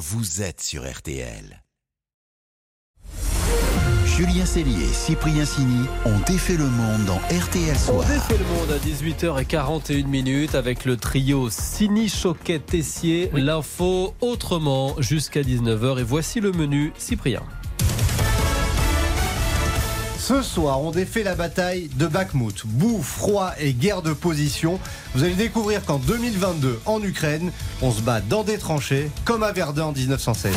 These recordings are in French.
vous êtes sur RTL. Julien Cellier et Cyprien Sini ont défait le monde dans RTL On Soir. défait le monde à 18h41 minutes avec le trio Sini Choquet Tessier. L'info autrement jusqu'à 19h. Et voici le menu Cyprien. Ce soir, on défait la bataille de Bakhmut. Boue, froid et guerre de position. Vous allez découvrir qu'en 2022, en Ukraine, on se bat dans des tranchées, comme à Verdun en 1916.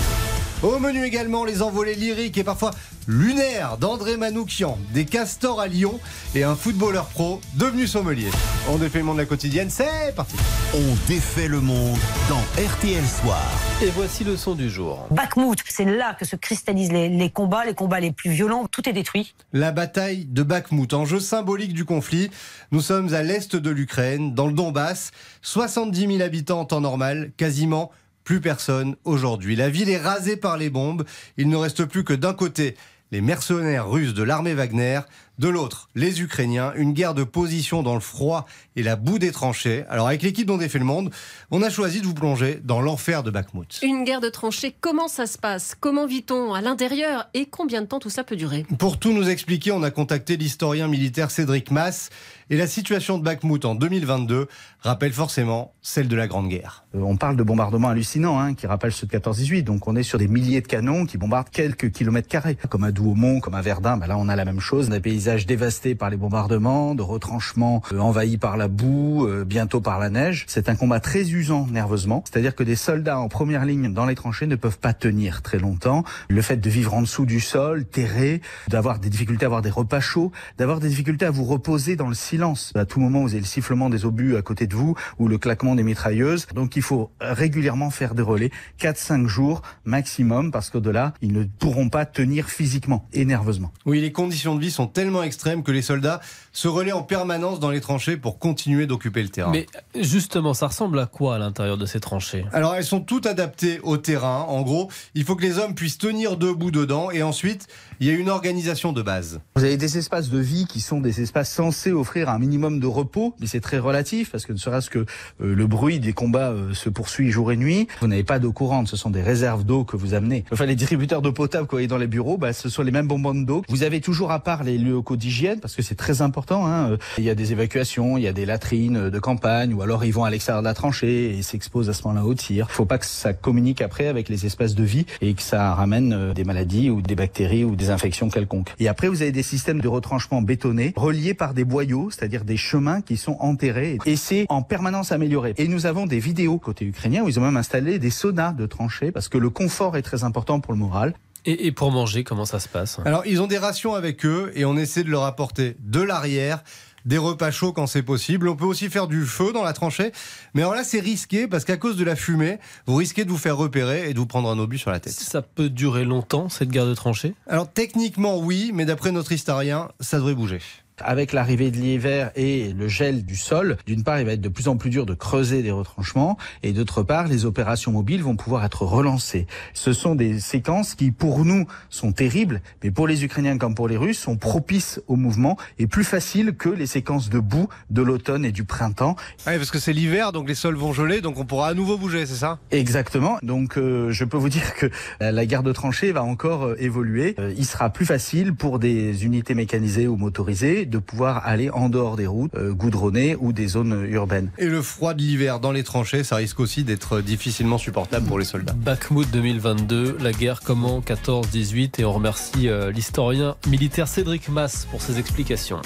Au menu également, les envolées lyriques et parfois lunaires d'André Manoukian, des castors à Lyon et un footballeur pro devenu sommelier. On défait le monde de la quotidienne, c'est parti On défait le monde dans RTL Soir. Et voici le son du jour. Bakhmut, c'est là que se cristallisent les, les combats, les combats les plus violents. Tout est détruit. La bataille de Bakhmut, enjeu symbolique du conflit. Nous sommes à l'est de l'Ukraine, dans le Donbass. 70 000 habitants en temps normal, quasiment plus personne aujourd'hui. La ville est rasée par les bombes. Il ne reste plus que d'un côté les mercenaires russes de l'armée Wagner, de l'autre les Ukrainiens. Une guerre de position dans le froid et la boue des tranchées. Alors avec l'équipe dont défait le monde, on a choisi de vous plonger dans l'enfer de Bakhmut. Une guerre de tranchées, comment ça se passe? Comment vit-on à l'intérieur? Et combien de temps tout ça peut durer? Pour tout nous expliquer, on a contacté l'historien militaire Cédric Mass. Et la situation de Bakhmut en 2022 rappelle forcément celle de la Grande Guerre. Euh, On parle de bombardements hallucinants hein, qui rappellent ceux de 14-18. Donc on est sur des milliers de canons qui bombardent quelques kilomètres carrés. Comme à Douaumont, comme à Verdun, bah là on a la même chose. Des paysages dévastés par les bombardements, de retranchements euh, envahis par la boue, euh, bientôt par la neige. C'est un combat très usant nerveusement. C'est-à-dire que des soldats en première ligne dans les tranchées ne peuvent pas tenir très longtemps. Le fait de vivre en dessous du sol, terré, d'avoir des difficultés à avoir des repas chauds, d'avoir des difficultés à vous reposer dans le silence. À tout moment, vous avez le sifflement des obus à côté de vous ou le claquement des mitrailleuses. Donc il faut régulièrement faire des relais, 4-5 jours maximum, parce qu'au-delà, ils ne pourront pas tenir physiquement et nerveusement. Oui, les conditions de vie sont tellement extrêmes que les soldats se relaient en permanence dans les tranchées pour continuer d'occuper le terrain. Mais justement, ça ressemble à quoi à l'intérieur de ces tranchées? Alors elles sont toutes adaptées au terrain. En gros, il faut que les hommes puissent tenir debout dedans et ensuite, il y a une organisation de base. Vous avez des espaces de vie qui sont des espaces censés offrir un minimum de repos, mais c'est très relatif parce que ne serait-ce que euh, le bruit des combats euh, se poursuit jour et nuit. Vous n'avez pas d'eau courante, ce sont des réserves d'eau que vous amenez. Enfin, les distributeurs d'eau potable que vous voyez dans les bureaux, bah, ce sont les mêmes bonbons d'eau. Vous avez toujours à part les lieux locaux d'hygiène parce que c'est très important. Hein. Il y a des évacuations, il y a des latrines de campagne ou alors ils vont à l'extérieur de la tranchée et s'exposent à ce moment-là au tir. Il faut pas que ça communique après avec les espaces de vie et que ça ramène euh, des maladies ou des bactéries ou des infections quelconques. Et après, vous avez des systèmes de retranchement bétonnés reliés par des boyaux, c'est-à-dire des chemins qui sont enterrés et c'est en permanence amélioré. Et nous avons des vidéos côté ukrainien où ils ont même installé des saunas de tranchées parce que le confort est très important pour le moral. Et, et pour manger, comment ça se passe Alors ils ont des rations avec eux et on essaie de leur apporter de l'arrière. Des repas chauds quand c'est possible. On peut aussi faire du feu dans la tranchée. Mais alors là, c'est risqué parce qu'à cause de la fumée, vous risquez de vous faire repérer et de vous prendre un obus sur la tête. Ça peut durer longtemps, cette guerre de tranchées Alors techniquement, oui, mais d'après notre historien, ça devrait bouger. Avec l'arrivée de l'hiver et le gel du sol, d'une part, il va être de plus en plus dur de creuser des retranchements, et d'autre part, les opérations mobiles vont pouvoir être relancées. Ce sont des séquences qui, pour nous, sont terribles, mais pour les Ukrainiens comme pour les Russes, sont propices au mouvement et plus faciles que les séquences de boue de l'automne et du printemps. Oui, parce que c'est l'hiver, donc les sols vont geler, donc on pourra à nouveau bouger, c'est ça? Exactement. Donc, euh, je peux vous dire que euh, la guerre de tranchées va encore euh, évoluer. Euh, il sera plus facile pour des unités mécanisées ou motorisées de pouvoir aller en dehors des routes euh, goudronnées ou des zones urbaines. Et le froid de l'hiver dans les tranchées, ça risque aussi d'être difficilement supportable pour les soldats. Bakhmut 2022, la guerre comment 14-18 et on remercie euh, l'historien militaire Cédric Mass pour ses explications.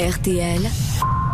RTL,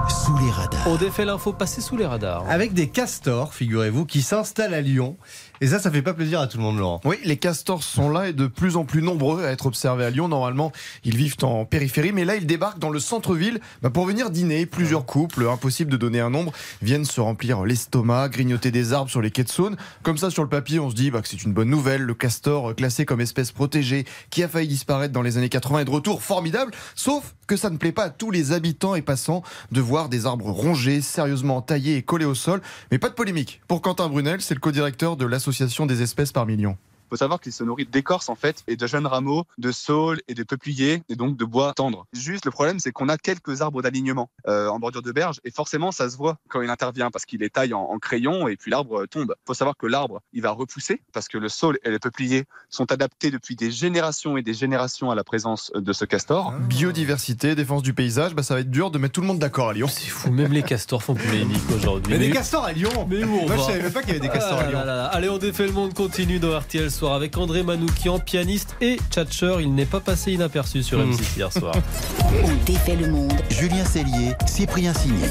Sous les radars. On défait l'info passée sous les radars. Avec des castors, figurez-vous, qui s'installent à Lyon. Et ça, ça fait pas plaisir à tout le monde, Laurent. Oui, les castors sont là et de plus en plus nombreux à être observés à Lyon. Normalement, ils vivent en périphérie, mais là, ils débarquent dans le centre-ville bah, pour venir dîner. Plusieurs couples, impossible de donner un nombre, viennent se remplir l'estomac, grignoter des arbres sur les quais de Saône. Comme ça, sur le papier, on se dit bah, que c'est une bonne nouvelle. Le castor, euh, classé comme espèce protégée, qui a failli disparaître dans les années 80, est de retour formidable. Sauf que ça ne plaît pas à tous les habitants et passants de voir des arbres rongés, sérieusement taillés et collés au sol. Mais pas de polémique. Pour Quentin Brunel, c'est le co-directeur de l'association des espèces par millions. Faut savoir qu'il se nourrit d'écorces en fait et de jeunes rameaux, de saules et de peupliers et donc de bois tendre. Juste le problème c'est qu'on a quelques arbres d'alignement euh, en bordure de berge et forcément ça se voit quand il intervient parce qu'il les taille en, en crayon et puis l'arbre tombe. faut savoir que l'arbre il va repousser parce que le saule et le peuplier sont adaptés depuis des générations et des générations à la présence de ce castor. Biodiversité, défense du paysage, bah, ça va être dur de mettre tout le monde d'accord à Lyon. C'est fou, même les castors font polémique aujourd'hui. Mais des castors à Lyon Mais où on Moi, je va savais même pas qu'il y avait des castors Ah à Lyon. là là là. Allez, on défait le monde continue dans RTL Soir avec André Manoukian, pianiste et tchatcheur. Il n'est pas passé inaperçu sur Hmm. M6 hier soir. On défait le monde. Julien Cellier, Cyprien Signé.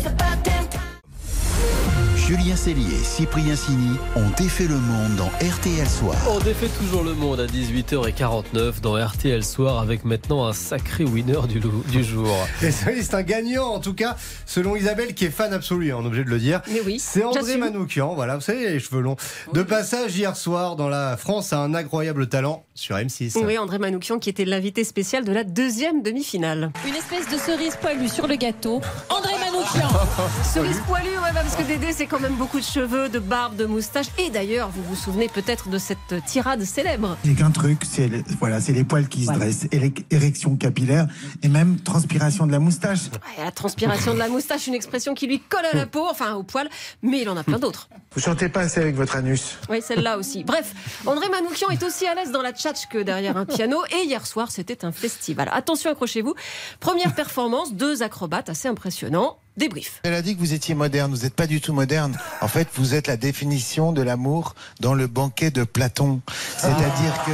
Julien Cellier, Cyprien Signy ont défait le monde dans RTL Soir. On défait toujours le monde à 18h49 dans RTL Soir avec maintenant un sacré winner du, du jour. Et ça, c'est un gagnant, en tout cas, selon Isabelle, qui est fan absolu, hein, on est obligé de le dire. Mais oui, C'est André. Manoukian, voilà, vous savez, les cheveux longs. De passage hier soir dans la France a un incroyable talent sur M6. Oui, André Manoukian qui était l'invité spécial de la deuxième demi-finale. Une espèce de cerise poilue sur le gâteau. André Manoukian. Cerise poilue, ouais, bah, parce que Dédé, c'est quand même beaucoup de cheveux, de barbe, de moustache. Et d'ailleurs, vous vous souvenez peut-être de cette tirade célèbre. J'ai qu'un truc, c'est le- voilà, c'est les poils qui se dressent, érection capillaire et même transpiration de la moustache. Ouais, la transpiration de la moustache, une expression qui lui colle à la peau, enfin au poil, mais il en a plein d'autres. Vous chantez pas assez avec votre anus. Oui, celle-là aussi. Bref, André Manoukian est aussi à l'aise dans la tchatch que derrière un piano. Et hier soir, c'était un festival. Attention, accrochez-vous. Première performance, deux acrobates assez impressionnants. Débrief. Elle a dit que vous étiez moderne. Vous n'êtes pas du tout moderne. En fait, vous êtes la définition de l'amour dans le banquet de Platon. C'est-à-dire que.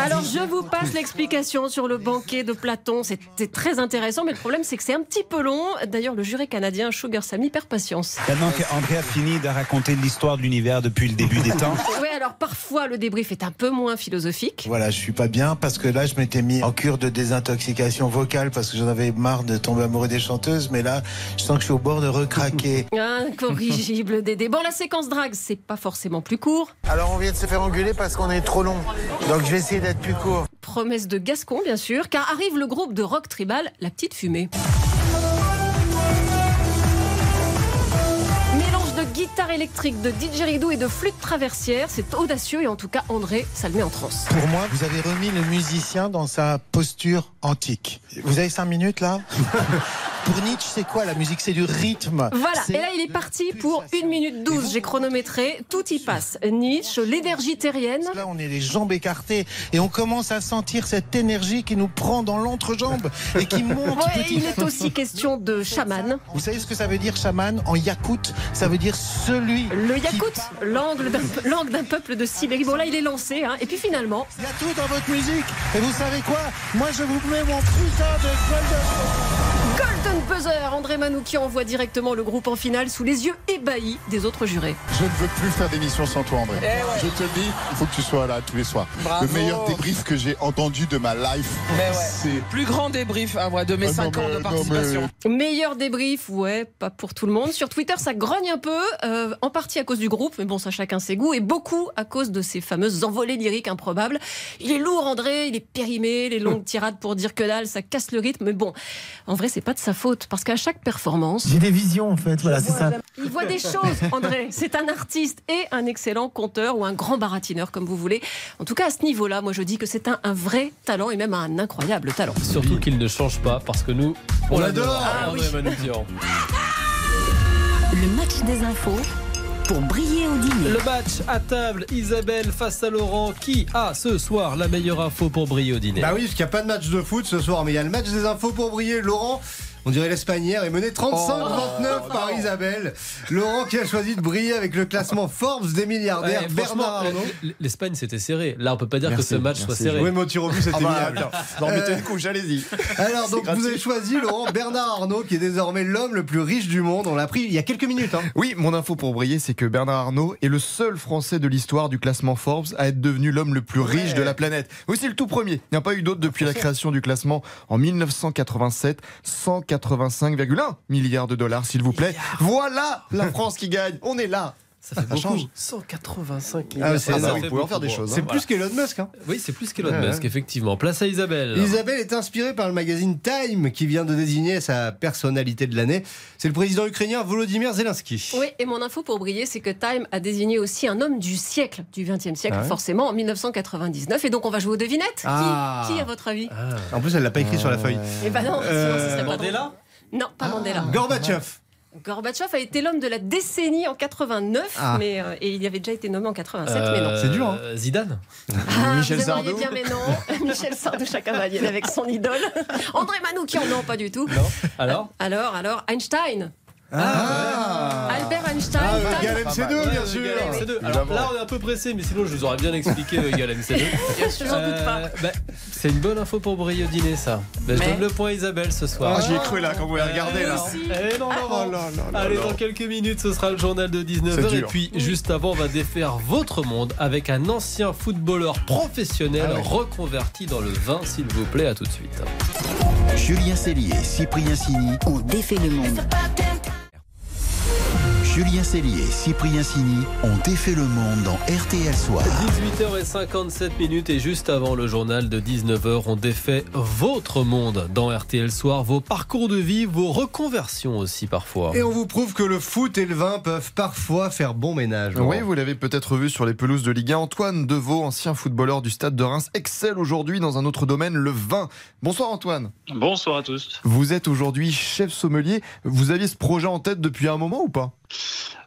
Alors, je vous passe l'explication sur le banquet de Platon. C'était très intéressant, mais le problème, c'est que c'est un petit peu long. D'ailleurs, le jury canadien Sugar Sammy perd patience. Maintenant qu'André a fini de raconter l'histoire de l'univers depuis le début des temps, Oui, alors parfois, le débrief est un peu moins philosophique. Voilà, je suis pas bien parce que là, je m'étais mis en cure de désintoxication vocale parce que j'en avais marre de tomber amoureux des chanteuses. Mais là, je sens que je suis au bord de recraquer. Incorrigible Dédé. Bon, la séquence drague, c'est pas forcément plus court. Alors, on vient de se faire engueuler parce qu'on est trop long. Donc, je vais essayer d'être plus court. Promesse de Gascon, bien sûr, car arrive le groupe de rock tribal, La Petite Fumée. Mélange de guitare électrique, de didgeridoo et de flûte traversière, c'est audacieux et en tout cas André, ça le met en transe. Pour moi, vous avez remis le musicien dans sa posture antique. Vous avez cinq minutes là? Pour Nietzsche, c'est quoi la musique? C'est du rythme. Voilà, et là il est parti pour 1 minute 12, j'ai chronométré, tout y passe. Nietzsche, l'énergie terrienne. Là, on est les jambes écartées et on commence à sentir cette énergie qui nous prend dans l'entrejambe et qui monte. Ouais, petit il est aussi question de chaman. Vous savez ce que ça veut dire chaman? En yakout Ça veut dire celui. Le Yakout, d'un langue d'un peuple de Sibérie. Bon là il est lancé, hein. et puis finalement, Il y a tout dans votre musique. Et vous savez quoi? Moi, je vous mets mon putain de golden. Golden Buzzer, André Manoukian envoie directement le groupe en finale sous les yeux ébahis des autres jurés. Je ne veux plus faire d'émission sans toi, André. Je te le dis, il faut que tu sois là tous les soirs. Bravo. Le meilleur débrief que j'ai entendu de ma life, Mais ouais. c'est. Plus grand débrief ah ouais, de mes Ah, non, 5 ans mais- de participation. Meilleur débrief, ouais, pas pour tout le monde. Sur Twitter, ça grogne un peu, euh, en partie à cause du groupe, mais bon, ça chacun ses goûts, et beaucoup à cause de ces fameuses envolées lyriques improbables. Il est lourd, André, il est périmé, les longues tirades pour dire que dalle, ça casse le rythme, mais bon, en vrai, c'est pas de sa faute, parce qu'à chaque performance, J'ai des visions en fait, voilà, c'est ça. il voit des choses, André. C'est un artiste et un excellent conteur ou un grand baratineur, comme vous voulez. En tout cas, à ce niveau-là, moi, je dis que c'est un, un vrai talent et même un incroyable talent. Surtout qu'il ne change pas parce que nous, on, On l'adore. Ah oui. Le match des infos pour briller au dîner. Le match à table, Isabelle face à Laurent. Qui a ce soir la meilleure info pour briller au dîner? Bah oui, parce qu'il n'y a pas de match de foot ce soir, mais il y a le match des infos pour briller. Laurent, on dirait l'Espagnère, est mené 35-29 par Isabelle. Laurent qui a choisi de briller avec le classement Forbes des milliardaires. Ouais, Bernard Arnault. L'Espagne c'était serré. Là, on peut pas dire Merci, que ce match soit serré. Oui, mais au tir au but, c'était Ah bah, mettez Euh, une couche, allez-y. Alors, C'est donc, vous avez choisi, Laurent, Bernard Arnault, qui est désormais l'homme le plus riche du monde. On l'a pris il y a quelques minutes. Hein. Oui, mon info pour briller, c'est que Bernard Arnault est le seul Français de l'histoire du classement Forbes à être devenu l'homme le plus riche de la planète. Oui, c'est le tout premier. Il n'y a pas eu d'autre depuis la création du classement en 1987. 185,1 milliards de dollars, s'il vous plaît. Voilà la France qui gagne. On est là. Ça fait Ça beaucoup. change. 185 Ah, milliards. c'est Ça énorme. fait Vous pouvez en beaucoup. faire des choses, hein. Voilà. C'est plus qu'Elon Musk. Hein. Oui, c'est plus qu'Elon Ouais, Musk, ouais. effectivement. Place à Isabelle. Isabelle est inspirée par le magazine Time qui vient de désigner sa personnalité de l'année. C'est le président ukrainien Volodymyr Zelensky. Oui, et mon info pour briller, c'est que Time a désigné aussi un homme du siècle, du XXe siècle, Ah ouais forcément, en 1999. Et donc, on va jouer aux devinettes. Qui- Ah. Qui, à votre avis En plus, elle l'a pas écrit sur la feuille. Eh ben non, sinon ce serait pas Mandela? Non, pas Mandela. Gorbatchev. Gorbatchev a été l'homme de la décennie en 89, Ah. mais, euh, et il avait déjà été nommé en 87, mais non. Euh, C'est dur, hein. Zidane Ah, Michel vous aimeriez Sardou. bien, mais non. Michel Sardou, chacun va avec son idole. André Manoukian, non, pas du tout. Non Alors Alors, alors, Einstein. Ah, Albert Einstein. Ah, égal MC2, bien sûr. égal MC2. Alors là, on est un peu pressé, mais sinon, je vous aurais bien expliqué euh, égal MC2. Bien sûr, j'en doute pas. Euh, bah, c'est une bonne info pour briller au dîner, ça. Bah, je Mais- donne le point à Isabelle ce soir. Ah, j'y ai cru là quand vous l'avez regardé là. aussi. Eh non, non, Oh non. là là là Allez, là. dans quelques minutes, ce sera le journal de 19h. C'est Et dur. puis, juste avant, on va défaire votre monde avec un ancien footballeur professionnel Ah ouais. reconverti dans le vin, s'il vous plaît. À tout de suite. Julien Cellier et Cyprien Sini. On défait le monde. Julien Cellier et Cyprien Sini ont défait le monde dans RTL Soir. 18h57 minutes et juste avant le journal de 19h, on défait votre monde dans RTL Soir, vos parcours de vie, vos reconversions aussi parfois. Et on vous prouve que le foot et le vin peuvent parfois faire bon ménage. Oui, vous l'avez peut-être vu sur les pelouses de Ligue 1. Antoine Deveau, ancien footballeur du Stade de Reims, excelle aujourd'hui dans un autre domaine, le vin. Bonsoir Antoine. Bonsoir à tous. Vous êtes aujourd'hui chef sommelier. Vous aviez ce projet en tête depuis un moment ou pas?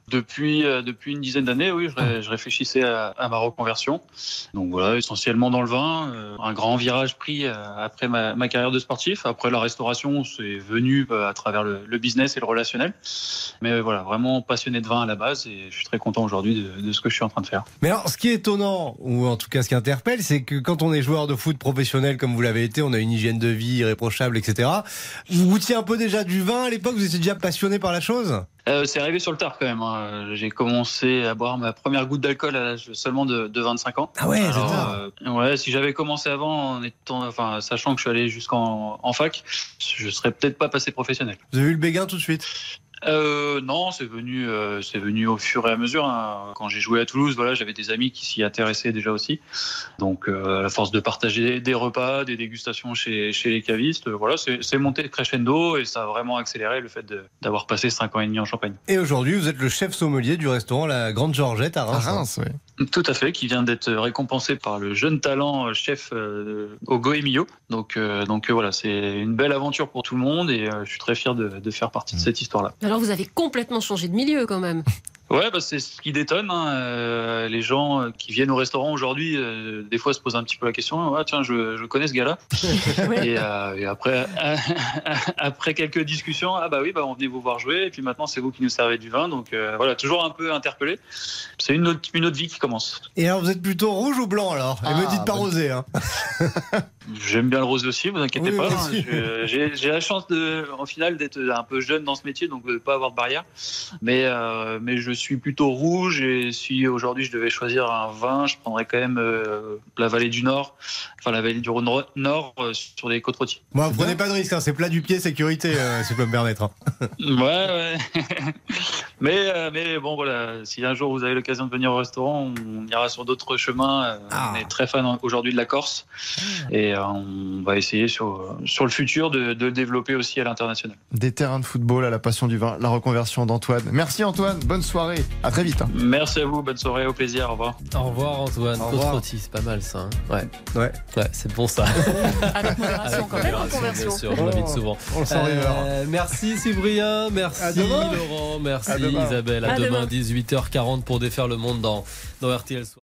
Depuis, euh, depuis une dizaine d'années, oui, je, ré- je réfléchissais à, ma reconversion. Donc voilà, essentiellement dans le vin. euh, un grand virage pris euh, après ma, carrière de sportif. Après la restauration, c'est venu euh, à travers le, business et le relationnel. Mais voilà, vraiment passionné de vin à la base et je suis très content aujourd'hui de, de ce que je suis en train de faire. Mais alors, ce qui est étonnant, ou en tout cas ce qui interpelle, c'est que quand on est joueur de foot professionnel comme vous l'avez été, on a une hygiène de vie irréprochable, etc. Vous goûtiez un peu déjà du vin à l'époque Vous étiez déjà passionné par la chose? Euh, c'est arrivé sur le tard quand même. hein. J'ai commencé à boire ma première goutte d'alcool à l'âge seulement de, de 25 ans. Ah ouais, c'est Alors, tard. euh, ouais, si j'avais commencé avant, en étant, enfin, sachant que je suis allé jusqu'en en fac, je serais peut-être pas passé professionnel. Vous avez eu le béguin tout de suite? Euh, non, c'est venu, euh, c'est venu au fur et à mesure. hein. Quand j'ai joué à Toulouse, voilà, j'avais des amis qui s'y intéressaient déjà aussi. Donc, euh, à la force de partager des repas, des dégustations chez, chez les cavistes, voilà, c'est monté crescendo et ça a vraiment accéléré le fait d'avoir passé cinq ans et demi en Champagne. Et aujourd'hui, vous êtes le chef sommelier du restaurant La Grande Georgette à Reims. Tout à fait, qui vient d'être récompensé par le jeune talent chef euh, au Goemio. Donc, euh, donc euh, voilà, c'est une belle aventure pour tout le monde et euh, je suis très fier de, de faire partie de cette histoire-là. Alors, vous avez complètement changé de milieu quand même. Ouais, bah, c'est ce qui détonne. hein. Euh, les gens euh, qui viennent au restaurant aujourd'hui, euh, des fois se posent un petit peu la question ah, tiens, je, je connais ce gars-là. et, euh, et après, après quelques discussions, ah bah oui, bah, on venait vous voir jouer, et puis maintenant c'est vous qui nous servez du vin. Donc euh, voilà, toujours un peu interpellé. C'est une autre, une autre vie qui commence. Et alors, vous êtes plutôt rouge ou blanc alors? Et Ah, me dites pas rosé. Hein. J'aime bien le rosé aussi, vous inquiétez Oui, pas. J'ai la chance, de, en final, d'être un peu jeune dans ce métier, donc de ne pas avoir de barrière. Mais, mais je suis plutôt rouge et si aujourd'hui je devais choisir un vin, je prendrais quand même euh, la vallée du Nord, enfin la vallée du Rhône Nord euh, sur les côtes rôties. Moi, prenez pas de risque, hein, c'est plat du pied, sécurité, euh, si je peux me permettre. hein. Ouais, ouais. mais, euh, mais bon, voilà, si un jour vous avez l'occasion de venir au restaurant, on ira sur d'autres chemins. Euh, On est très fan aujourd'hui de la Corse et euh, on va essayer sur, sur le futur de, de le développer aussi à l'international. Des terrains de football à la passion du vin, la reconversion d'Antoine. Merci Antoine, bonne soirée, à très vite. hein. Merci à vous, bonne soirée, au plaisir, au revoir. Au revoir Antoine. Au revoir. c'est pas mal ça. hein. Ouais. Ouais. Ouais, c'est bon ça. Avec modération quand même, conversion. Bien sûr, je l'invite souvent. On le sent Euh, merci Cyprien, merci. Laurent, merci. Isabelle. À, À demain, demain. 18h40 pour défaire le monde dans, dans RTL Soir.